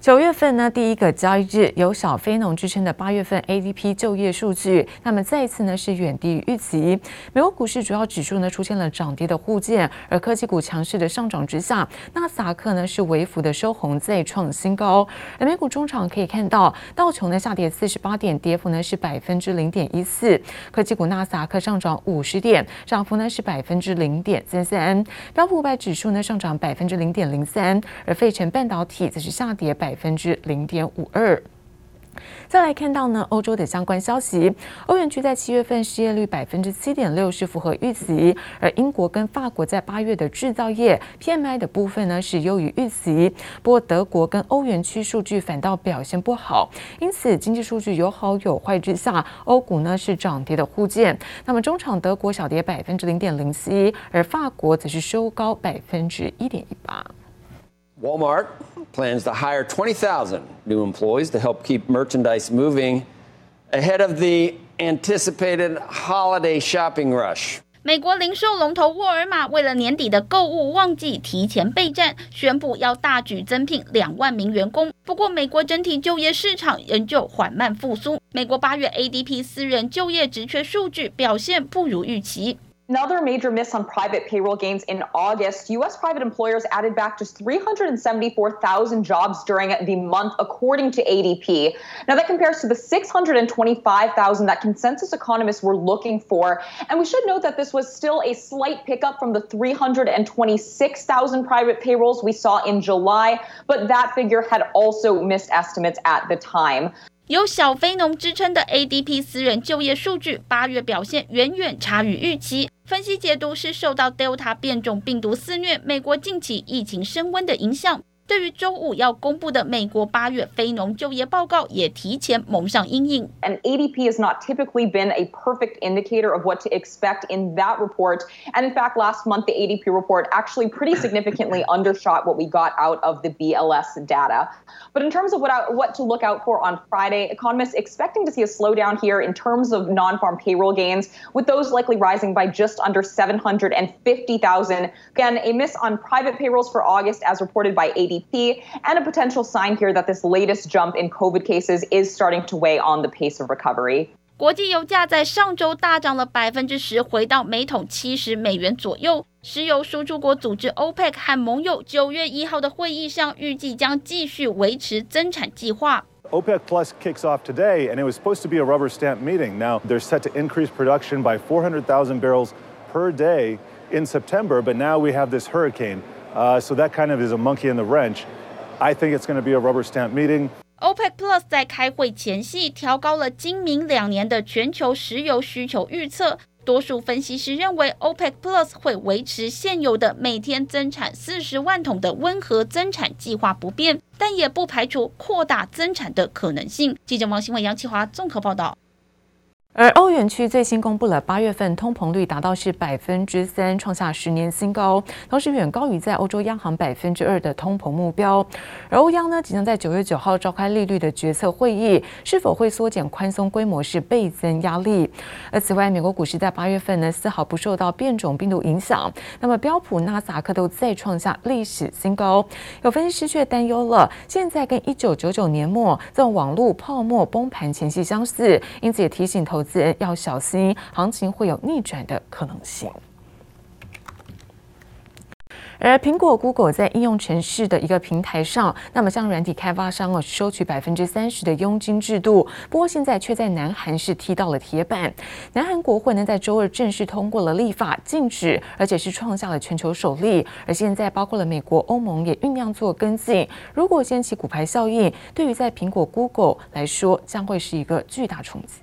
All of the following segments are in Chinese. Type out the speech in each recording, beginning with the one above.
九月份呢，第一个交易日有小非农之称的八月份 ADP 就业数据，那么再次呢是远低于预期。美国股市主要指数呢出现了涨跌的互见，而科技股强势的上涨之下，纳斯达克呢是微幅的收红，再创新高。而美股中场可以看到，道琼呢下跌四十八点，跌幅呢是百分之零点一四。科技股纳斯达克上涨五十点，涨幅呢是百分之零点三三。标普五百指数呢上涨百分之零点零三，而费城半导体则是下跌百。百分之零点五二。再来看到呢，欧洲的相关消息，欧元区在七月份失业率百分之七点六是符合预期，而英国跟法国在八月的制造业 PMI 的部分呢是优于预期。不过德国跟欧元区数据反倒表现不好，因此经济数据有好有坏之下，欧股呢是涨跌的互见。那么中场德国小跌百分之零点零七，而法国则是收高百分之一点一八。Walmart plans to hire 20,000 new employees to help keep merchandise moving ahead of the anticipated holiday shopping rush. 美国零售龙头沃尔玛为了年底的购物旺季提前备战，宣布要大举增聘两万名员工。不过，美国整体就业市场仍旧缓慢复苏。美国八月 ADP 私人就业职缺数据表现不如预期。Another major miss on private payroll gains in August. U.S. private employers added back just 374,000 jobs during the month, according to ADP. Now, that compares to the 625,000 that consensus economists were looking for. And we should note that this was still a slight pickup from the 326,000 private payrolls we saw in July, but that figure had also missed estimates at the time. 有小非农之称的 ADP 私人就业数据，八月表现远远差于预期。分析解读是受到 Delta 变种病毒肆虐、美国近期疫情升温的影响。对于周五要公布的美国八月非农就业报告，也提前蒙上阴影。And ADP has not typically been a perfect indicator of what to expect in that report. And in fact, last month, the ADP report actually pretty significantly undershot what we got out of the BLS data. But in terms of what, I, what to look out for on Friday, economists expecting to see a slowdown here in terms of non-farm payroll gains, with those likely rising by just under 750,000. Again, a miss on private payrolls for August as reported by ADP. and a potential sign here that this latest jump in COVID cases is starting to weigh on the pace of recovery. 国际油价在上周大涨了百分之十，回到每桶七十美元左右。石油输出国组织 OPEC 和盟友九月一号的会议上，预计将继续维持增产计划。OPEC Plus kicks off today, and it was supposed to be a rubber stamp meeting. Now they're set to increase production by 400,000 barrels per day in September, but now we have this hurricane. So that kind of is a monkey in the wrench. I think it's going to be a rubber stamp meeting. OPEC Plus 在开会前夕调高了今明两年的全球石油需求预测。多数分析师认为，OPEC Plus 会维持现有的每天增产四十万桶的温和增产计划不变，但也不排除扩大增产的可能性。记者王新伟、杨启华综合报道。而欧元区最新公布了八月份通膨率达到是百分之三，创下十年新高，同时远高于在欧洲央行百分之二的通膨目标。而欧央呢，即将在九月九号召开利率的决策会议，是否会缩减宽松规模是倍增压力。而此外，美国股市在八月份呢，丝毫不受到变种病毒影响，那么标普、纳斯达克都再创下历史新高。有分析师却担忧了，现在跟一九九九年末这种网络泡沫崩盘前夕相似，因此也提醒投。投资人要小心，行情会有逆转的可能性。而苹果、Google 在应用程式的一个平台上，那么向软体开发商哦收取百分之三十的佣金制度，不过现在却在南韩是踢到了铁板。南韩国会呢在周二正式通过了立法禁止，而且是创下了全球首例。而现在包括了美国、欧盟也酝酿做跟进。如果掀起骨牌效应，对于在苹果、Google 来说，将会是一个巨大冲击。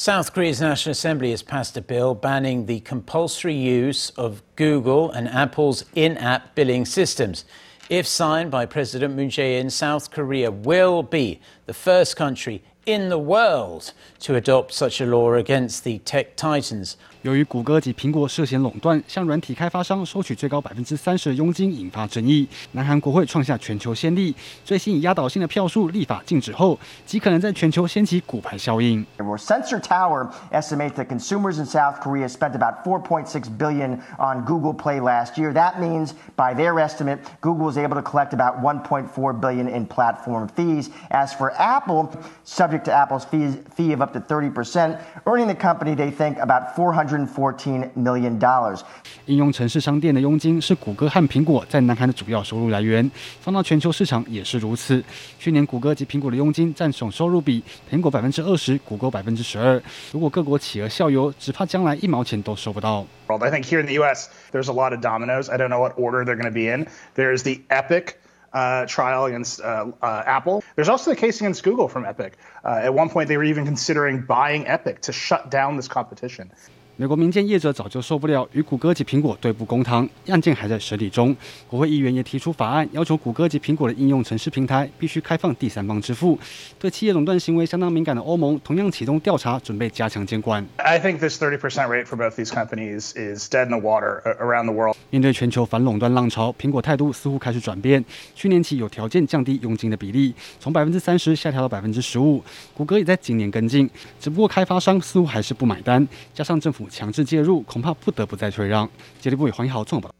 South Korea's National Assembly has passed a bill banning the compulsory use of Google and Apple's in app billing systems. If signed by President Moon Jae in, South Korea will be the first country in the world to adopt such a law against the tech titans. 由于谷歌及苹果涉嫌垄断，向软体开发商收取最高百分之三十的佣金，引发争议。南韩国会创下全球先例，最新以压倒性的票数立法禁止后，极可能在全球掀起骨牌效应。Sensor Tower estimates that consumers in South Korea spent about 4.6 billion on Google Play last year. That means, by their estimate, Google is able to collect about 1.4 billion in platform fees. As for Apple, subject to Apple's fees, fee of up to 30%, earning the company, they think, about 400 $114 million. 应用程式商店的佣金是谷歌和苹果在南韩的主要收入来源，放到全球市场也是如此。去年谷歌及苹果的佣金占总收入比，苹果百分之二十，谷歌百分之十二。如果各国企鹅效尤，只怕将来一毛钱都收不到。I think here in the U.S. there's a lot of dominoes. I don't know what order they're going to be in. There's the Epic. Uh, trial against uh, uh, Apple. There's also the case against Google from Epic. Uh, at one point, they were even considering buying Epic to shut down this competition. 美国民间业者早就受不了与谷歌及苹果对簿公堂，案件还在审理中。国会议员也提出法案，要求谷歌及苹果的应用程式平台必须开放第三方支付。对企业垄断行为相当敏感的欧盟，同样启动调查，准备加强监管。I think this 30% rate for both these companies is dead in the water around the world. 面对全球反垄断浪潮，苹果态度似乎开始转变。去年起有条件降低佣金的比例，从百分之三十下调到百分之十五。谷歌也在今年跟进，只不过开发商似乎还是不买单，加上政府。强制介入，恐怕不得不再退让。杰利布与黄一豪综合报。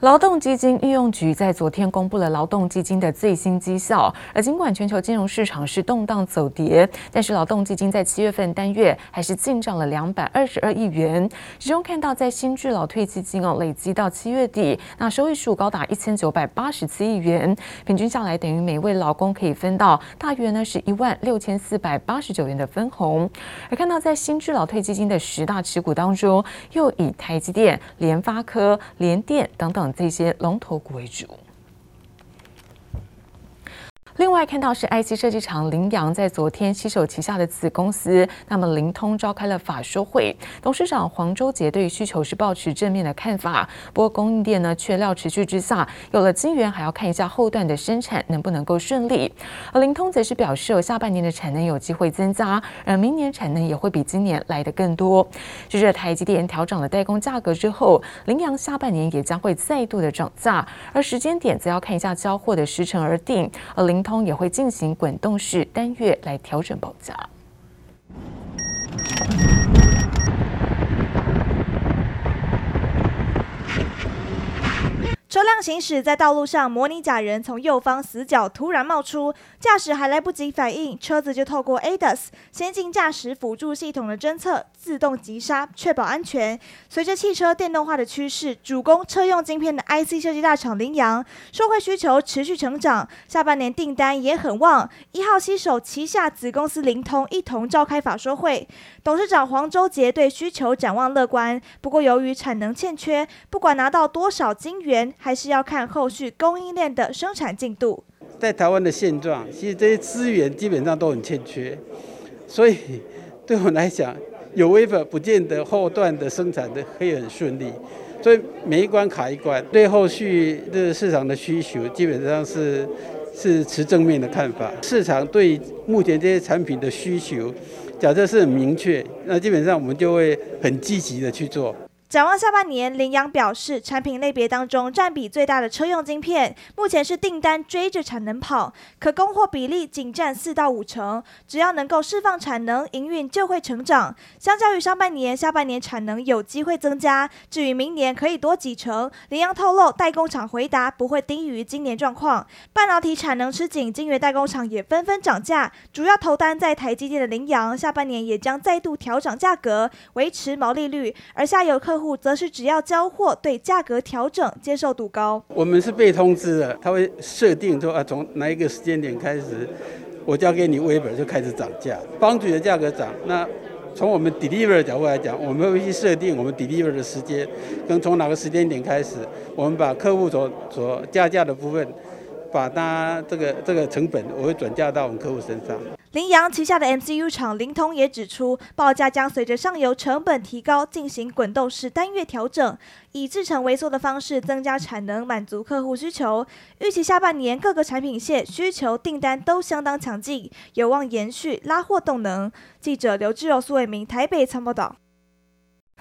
劳动基金运用局在昨天公布了劳动基金的最新绩效，而尽管全球金融市场是动荡走跌，但是劳动基金在七月份单月还是进账了两百二十二亿元。其中看到在新制劳退基金哦，累积到七月底，那收益数高达一千九百八十七亿元，平均下来等于每位劳工可以分到大约呢是一万六千四百八十九元的分红。而看到在新制劳退基金的十大持股当中，又以台积电、联发科、联电等等。这些龙头股为主。另外看到是 IC 设计厂林阳在昨天携手旗下的子公司，那么灵通召开了法说会，董事长黄周杰对于需求是抱持正面的看法。不过供应链呢缺料持续之下，有了资源还要看一下后段的生产能不能够顺利。而灵通则是表示，下半年的产能有机会增加，而明年产能也会比今年来得更多。随着台积电调整了代工价格之后，林阳下半年也将会再度的涨价，而时间点则要看一下交货的时程而定。而灵通也会进行滚动式单月来调整报价。车辆行驶在道路上，模拟假人从右方死角突然冒出，驾驶还来不及反应，车子就透过 ADAS 先进驾驶辅助系统的侦测，自动急刹，确保安全。随着汽车电动化的趋势，主攻车用晶片的 IC 设计大厂羚羊，受惠需求持续成长，下半年订单也很旺。一号携手旗下子公司凌通一同召开法说会，董事长黄周杰对需求展望乐观，不过由于产能欠缺，不管拿到多少晶圆。还是要看后续供应链的生产进度。在台湾的现状，其实这些资源基本上都很欠缺，所以对我来讲，有微封不见得后段的生产的可以很顺利，所以每一关卡一关。对后续的市场的需求，基本上是是持正面的看法。市场对目前这些产品的需求，假设是很明确，那基本上我们就会很积极的去做。展望下半年，凌阳表示，产品类别当中占比最大的车用晶片，目前是订单追着产能跑，可供货比例仅占四到五成。只要能够释放产能，营运就会成长。相较于上半年，下半年产能有机会增加。至于明年可以多几成，凌阳透露，代工厂回答不会低于今年状况。半导体产能吃紧，晶圆代工厂也纷纷涨价。主要投单在台积电的凌阳，下半年也将再度调涨价格，维持毛利率。而下游客户则是只要交货，对价格调整接受度高。我们是被通知的，他会设定说啊，从哪一个时间点开始，我交给你 wafer 就开始涨价帮主的价格涨。那从我们 deliver 的角度来讲，我们会去设定我们 deliver 的时间，跟从哪个时间点开始，我们把客户所所加价的部分。把它这个这个成本，我会转嫁到我们客户身上。林洋旗下的 MCU 厂林通也指出，报价将随着上游成本提高进行滚动式单月调整，以制成微缩的方式增加产能，满足客户需求。预期下半年各个产品线需求订单都相当强劲，有望延续拉货动能。记者刘志柔、苏伟明台北参报道。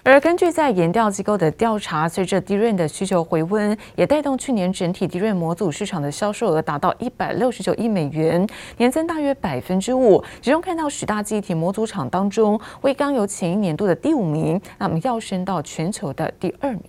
而根据在研调机构的调查，随着 DRAM 的需求回温，也带动去年整体 DRAM 模组市场的销售额达到一百六十九亿美元，年增大约百分之五。其中看到十大记忆体模组厂当中，威刚由前一年度的第五名，那么跃升到全球的第二名。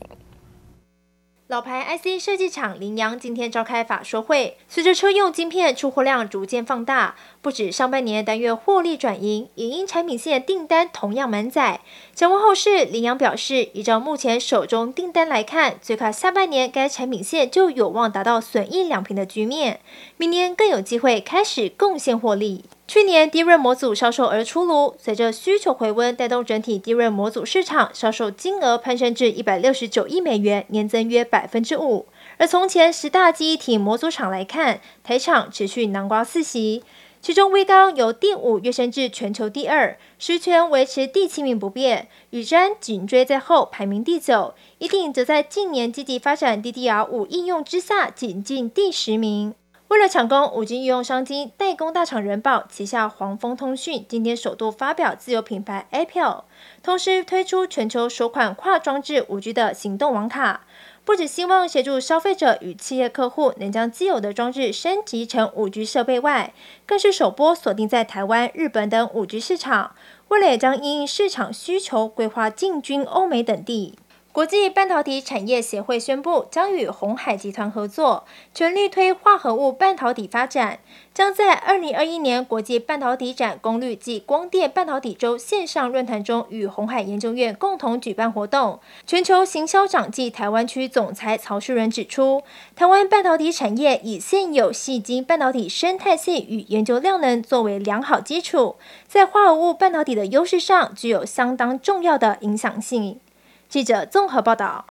老牌 IC 设计厂凌阳今天召开法说会，随着车用晶片出货量逐渐放大，不止上半年单月获利转盈，也因产品线订单同样满载。展望后市，凌阳表示，依照目前手中订单来看，最快下半年该产品线就有望达到损益两平的局面，明年更有机会开始贡献获利。去年 DRAM 模组销售额出炉，随着需求回温，带动整体 DRAM 模组市场销售金额攀升至一百六十九亿美元，年增约百分之五。而从前十大记忆体模组厂来看，台厂持续南瓜四席，其中威刚由第五跃升至全球第二，十銓维持第七名不变，宇瞻紧追在后排名第九，一定则在近年积极发展 DDR 五应用之下仅进第十名。为了抢攻五 G 应用商机，代工大厂人保旗下黄蜂通讯今天首度发表自有品牌 Apple，同时推出全球首款跨装置五 G 的行动网卡，不只希望协助消费者与企业客户能将既有的装置升级成五 G 设备外，更是首波锁定在台湾、日本等五 G 市场，未来也将因应市场需求规划进军欧美等地。国际半导体产业协会宣布，将与鸿海集团合作，全力推化合物半导体发展。将在二零二一年国际半导体展功率暨光电半导体周线上论坛中，与鸿海研究院共同举办活动。全球行销长暨台湾区总裁曹树仁指出，台湾半导体产业以现有矽晶半导体生态系与研究量能作为良好基础，在化合物半导体的优势上具有相当重要的影响性。记者综合报道。